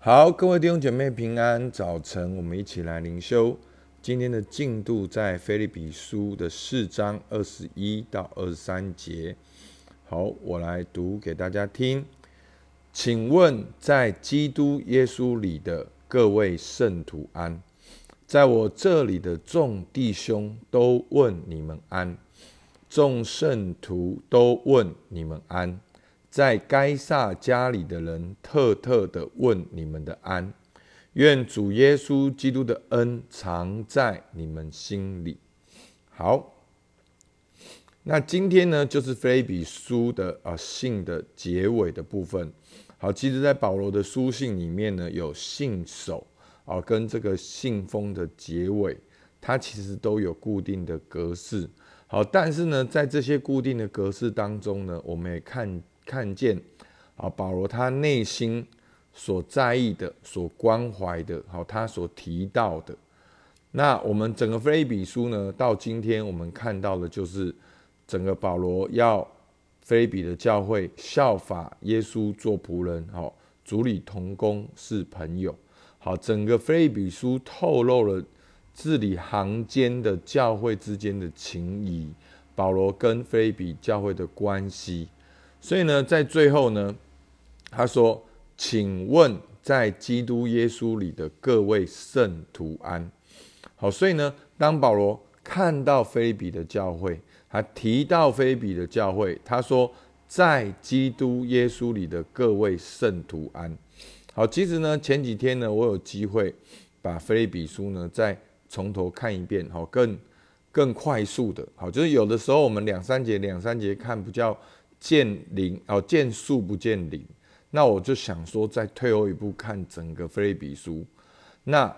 好，各位弟兄姐妹平安，早晨，我们一起来灵修。今天的进度在菲利比书的四章二十一到二十三节。好，我来读给大家听。请问，在基督耶稣里的各位圣徒安，在我这里的众弟兄都问你们安，众圣徒都问你们安。在该撒家里的人特特的问你们的安，愿主耶稣基督的恩常在你们心里。好，那今天呢，就是菲比书的啊信的结尾的部分。好，其实，在保罗的书信里面呢，有信手啊跟这个信封的结尾，它其实都有固定的格式。好，但是呢，在这些固定的格式当中呢，我们也看。看见啊，保罗他内心所在意的、所关怀的，好，他所提到的。那我们整个菲比书呢，到今天我们看到的，就是整个保罗要菲比的教会效法耶稣做仆人，好，主理同工是朋友。好，整个菲比书透露了字里行间的教会之间的情谊，保罗跟菲比教会的关系。所以呢，在最后呢，他说：“请问，在基督耶稣里的各位圣徒安。”好，所以呢，当保罗看到菲比的教会，他提到菲比的教会，他说：“在基督耶稣里的各位圣徒安。”好，其实呢，前几天呢，我有机会把菲比书呢再从头看一遍，好，更更快速的，好，就是有的时候我们两三节两三节看比较。见零哦，见数不见零。那我就想说，再退后一步看整个菲利比书。那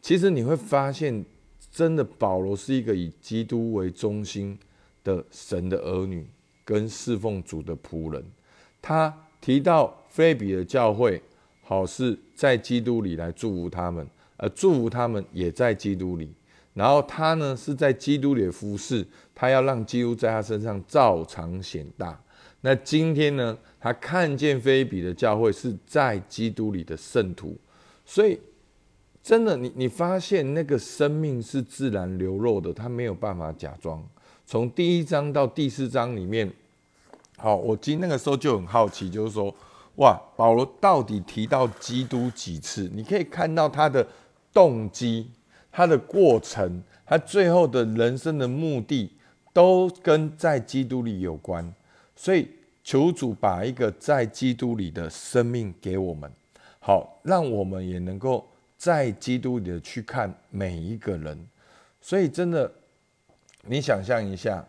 其实你会发现，真的保罗是一个以基督为中心的神的儿女，跟侍奉主的仆人。他提到菲利比的教会，好是在基督里来祝福他们，而祝福他们也在基督里。然后他呢是在基督里的服侍，他要让基督在他身上照常显大。那今天呢？他看见菲比的教会是在基督里的圣徒，所以真的，你你发现那个生命是自然流露的，他没有办法假装。从第一章到第四章里面，好，我今那个时候就很好奇，就是说，哇，保罗到底提到基督几次？你可以看到他的动机、他的过程、他最后的人生的目的，都跟在基督里有关。所以，求主把一个在基督里的生命给我们，好，让我们也能够在基督里的去看每一个人。所以，真的，你想象一下，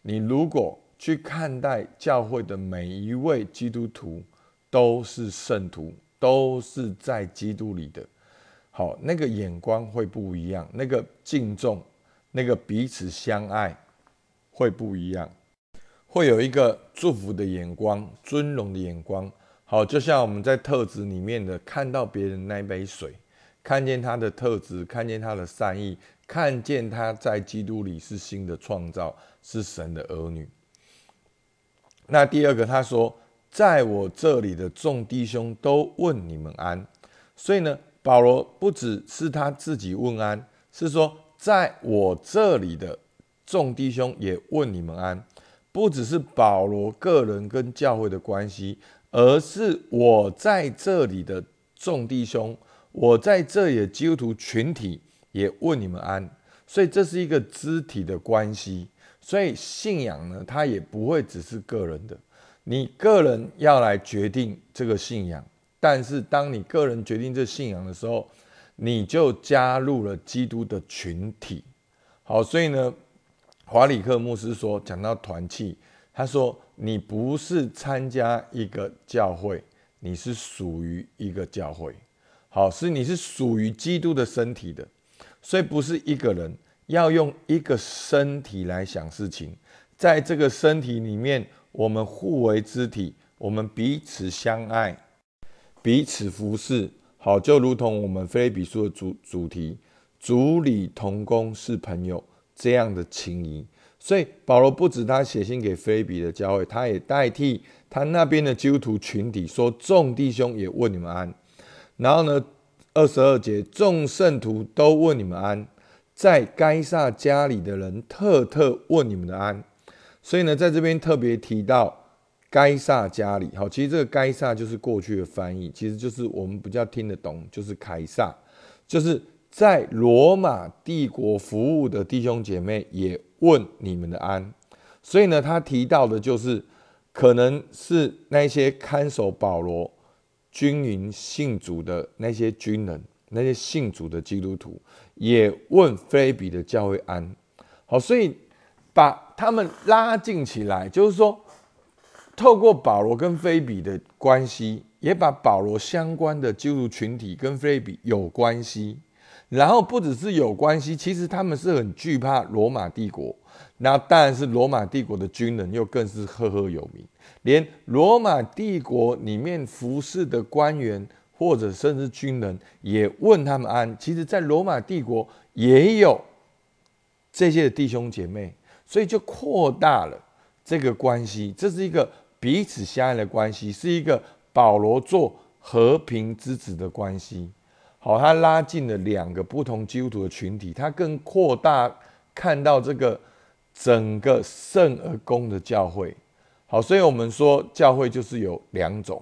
你如果去看待教会的每一位基督徒都是圣徒，都是在基督里的，好，那个眼光会不一样，那个敬重，那个彼此相爱会不一样。会有一个祝福的眼光、尊荣的眼光，好，就像我们在特质里面的看到别人那杯水，看见他的特质，看见他的善意，看见他在基督里是新的创造，是神的儿女。那第二个，他说，在我这里的众弟兄都问你们安，所以呢，保罗不只是他自己问安，是说在我这里的众弟兄也问你们安。不只是保罗个人跟教会的关系，而是我在这里的众弟兄，我在这里的基督徒群体也问你们安。所以这是一个肢体的关系。所以信仰呢，它也不会只是个人的，你个人要来决定这个信仰。但是当你个人决定这信仰的时候，你就加入了基督的群体。好，所以呢。华里克牧师说：“讲到团契，他说你不是参加一个教会，你是属于一个教会。好，是你是属于基督的身体的，所以不是一个人要用一个身体来想事情。在这个身体里面，我们互为肢体，我们彼此相爱，彼此服侍。好，就如同我们菲比书的主主题，主理同工是朋友。”这样的情谊，所以保罗不止他写信给菲比的教会，他也代替他那边的基督徒群体说：“众弟兄也问你们安。”然后呢，二十二节，众圣徒都问你们安，在该撒家里的人特特问你们的安。所以呢，在这边特别提到该撒家里，好，其实这个该撒就是过去的翻译，其实就是我们比较听得懂，就是凯撒，就是在罗马帝国服务的弟兄姐妹也问你们的安。所以呢，他提到的就是可能是那些看守保罗军营信主的那些军人，那些信主的基督徒也问菲比的教会安。好，所以。把他们拉近起来，就是说，透过保罗跟菲比的关系，也把保罗相关的基督徒群体跟菲比有关系。然后不只是有关系，其实他们是很惧怕罗马帝国。那当然是罗马帝国的军人又更是赫赫有名，连罗马帝国里面服侍的官员或者甚至军人也问他们安。其实，在罗马帝国也有这些弟兄姐妹。所以就扩大了这个关系，这是一个彼此相爱的关系，是一个保罗做和平之子的关系。好，他拉近了两个不同基督徒的群体，他更扩大看到这个整个圣而公的教会。好，所以我们说教会就是有两种，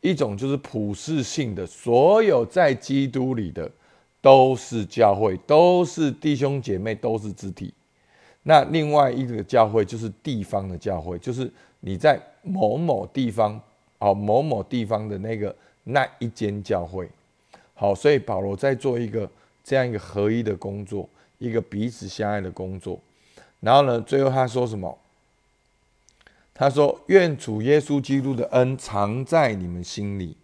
一种就是普世性的，所有在基督里的都是教会，都是弟兄姐妹，都是肢体。那另外一个教会就是地方的教会，就是你在某某地方，哦，某某地方的那个那一间教会，好，所以保罗在做一个这样一个合一的工作，一个彼此相爱的工作。然后呢，最后他说什么？他说：“愿主耶稣基督的恩藏在你们心里。”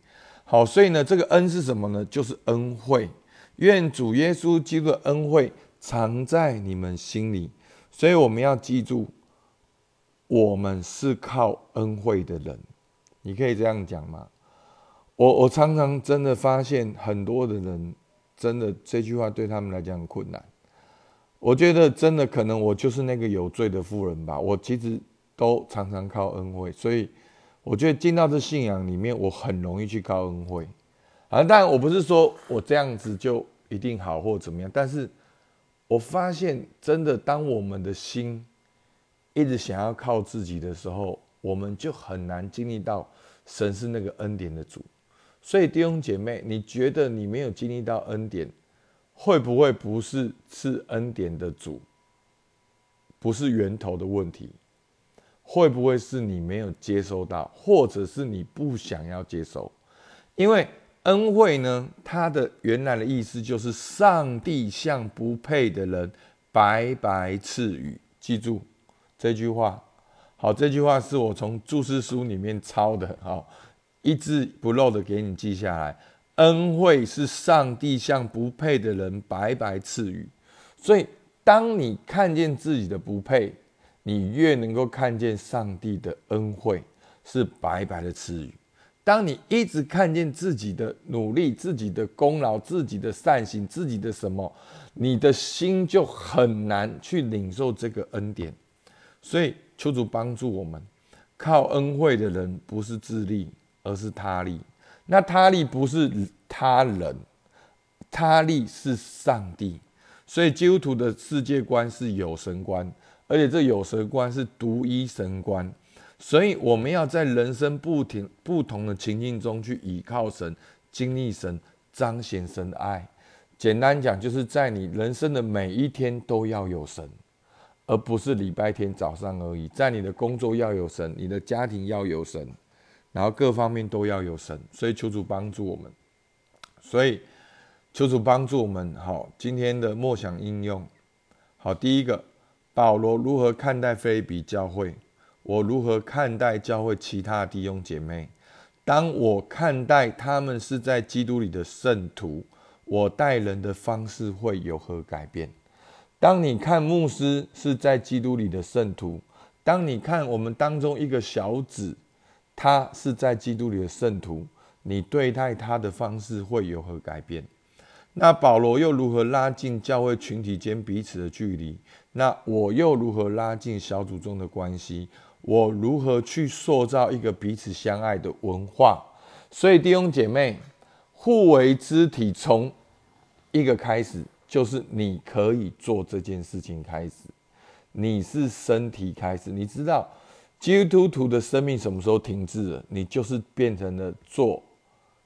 好，所以呢，这个恩是什么呢？就是恩惠。愿主耶稣基督的恩惠藏在你们心里。所以我们要记住，我们是靠恩惠的人。你可以这样讲吗？我我常常真的发现很多的人，真的这句话对他们来讲很困难。我觉得真的可能我就是那个有罪的妇人吧。我其实都常常靠恩惠，所以我觉得进到这信仰里面，我很容易去靠恩惠。啊，但我不是说我这样子就一定好或怎么样，但是。我发现，真的，当我们的心一直想要靠自己的时候，我们就很难经历到神是那个恩典的主。所以弟兄姐妹，你觉得你没有经历到恩典，会不会不是赐恩典的主，不是源头的问题？会不会是你没有接收到，或者是你不想要接收？因为。恩惠呢？它的原来的意思就是上帝向不配的人白白赐予。记住这句话，好，这句话是我从注释书里面抄的，好，一字不漏的给你记下来。恩惠是上帝向不配的人白白赐予，所以当你看见自己的不配，你越能够看见上帝的恩惠是白白的赐予。当你一直看见自己的努力、自己的功劳、自己的善行、自己的什么，你的心就很难去领受这个恩典。所以求主帮助我们，靠恩惠的人不是自立，而是他利。那他利不是他人，他利是上帝。所以基督徒的世界观是有神观，而且这有神观是独一神观。所以我们要在人生不停不同的情境中去倚靠神、经历神、彰显神的爱。简单讲，就是在你人生的每一天都要有神，而不是礼拜天早上而已。在你的工作要有神，你的家庭要有神，然后各方面都要有神。所以求主帮助我们。所以求主帮助我们。好，今天的默想应用。好，第一个，保罗如何看待菲比教会？我如何看待教会其他弟兄姐妹？当我看待他们是在基督里的圣徒，我待人的方式会有何改变？当你看牧师是在基督里的圣徒，当你看我们当中一个小子，他是在基督里的圣徒，你对待他的方式会有何改变？那保罗又如何拉近教会群体间彼此的距离？那我又如何拉近小组中的关系？我如何去塑造一个彼此相爱的文化？所以弟兄姐妹，互为肢体，从一个开始，就是你可以做这件事情开始。你是身体开始，你知道基督徒的生命什么时候停滞了？你就是变成了做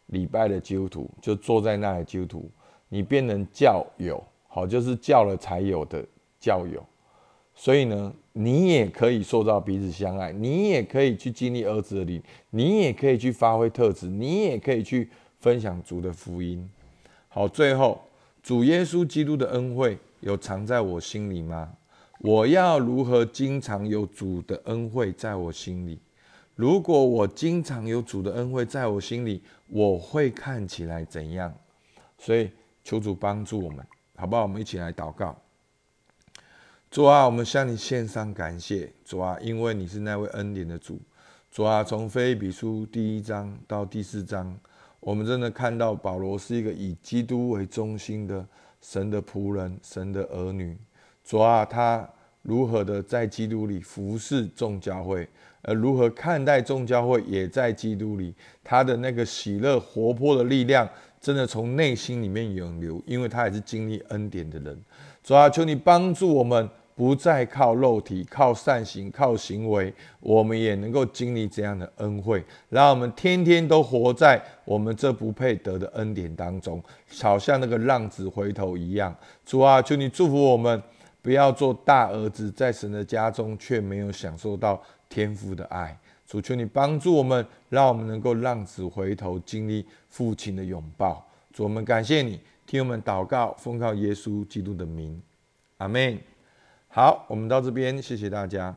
礼拜的基督徒，就坐在那里基督徒，你变成教友，好，就是教了才有的教友。所以呢，你也可以塑造彼此相爱，你也可以去经历儿子的灵，你也可以去发挥特质，你也可以去分享主的福音。好，最后主耶稣基督的恩惠有藏在我心里吗？我要如何经常有主的恩惠在我心里？如果我经常有主的恩惠在我心里，我会看起来怎样？所以求主帮助我们，好不好？我们一起来祷告。主啊，我们向你献上感谢。主啊，因为你是那位恩典的主。主啊，从菲比书第一章到第四章，我们真的看到保罗是一个以基督为中心的神的仆人、神的儿女。主啊，他如何的在基督里服侍众教会，而如何看待众教会也在基督里，他的那个喜乐、活泼的力量，真的从内心里面涌流，因为他也是经历恩典的人。主啊，求你帮助我们，不再靠肉体、靠善行、靠行为，我们也能够经历这样的恩惠，让我们天天都活在我们这不配得的恩典当中，好像那个浪子回头一样。主啊，求你祝福我们。不要做大儿子，在神的家中却没有享受到天父的爱。主求你帮助我们，让我们能够浪子回头，经历父亲的拥抱。主，我们感谢你，听我们祷告，奉靠耶稣基督的名，阿门。好，我们到这边，谢谢大家。